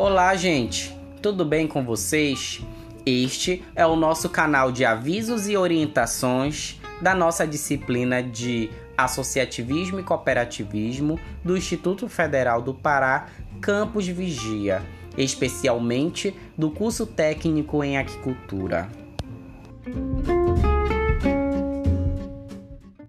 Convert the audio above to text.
Olá, gente. Tudo bem com vocês? Este é o nosso canal de avisos e orientações da nossa disciplina de Associativismo e Cooperativismo do Instituto Federal do Pará, Campus Vigia, especialmente do curso técnico em Aquicultura.